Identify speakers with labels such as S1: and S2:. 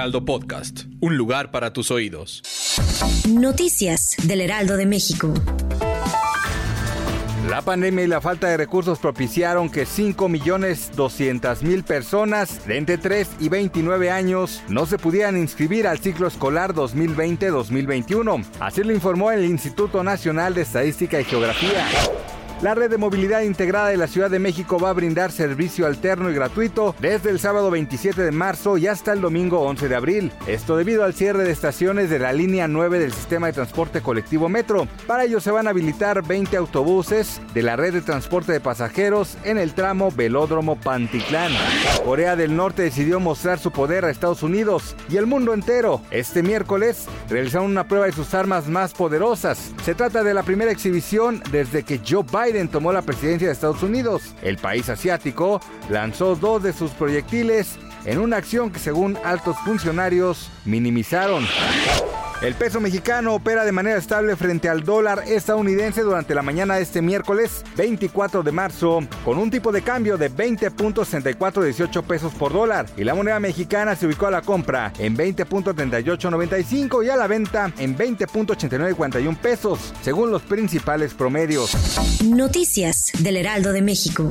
S1: Heraldo Podcast. Un lugar para tus oídos.
S2: Noticias del Heraldo de México.
S3: La pandemia y la falta de recursos propiciaron que 5.200.000 personas de entre 3 y 29 años no se pudieran inscribir al ciclo escolar 2020-2021. Así lo informó el Instituto Nacional de Estadística y Geografía. La red de movilidad integrada de la Ciudad de México va a brindar servicio alterno y gratuito desde el sábado 27 de marzo y hasta el domingo 11 de abril. Esto debido al cierre de estaciones de la línea 9 del sistema de transporte colectivo Metro. Para ello se van a habilitar 20 autobuses de la red de transporte de pasajeros en el tramo Velódromo Pantitlán. Corea del Norte decidió mostrar su poder a Estados Unidos y el mundo entero. Este miércoles realizaron una prueba de sus armas más poderosas. Se trata de la primera exhibición desde que Joe Biden tomó la presidencia de Estados Unidos. El país asiático lanzó dos de sus proyectiles en una acción que según altos funcionarios minimizaron. El peso mexicano opera de manera estable frente al dólar estadounidense durante la mañana de este miércoles 24 de marzo, con un tipo de cambio de 20.6418 pesos por dólar. Y la moneda mexicana se ubicó a la compra en 20.3895 y a la venta en 20.8941 pesos, según los principales promedios.
S2: Noticias del Heraldo de México.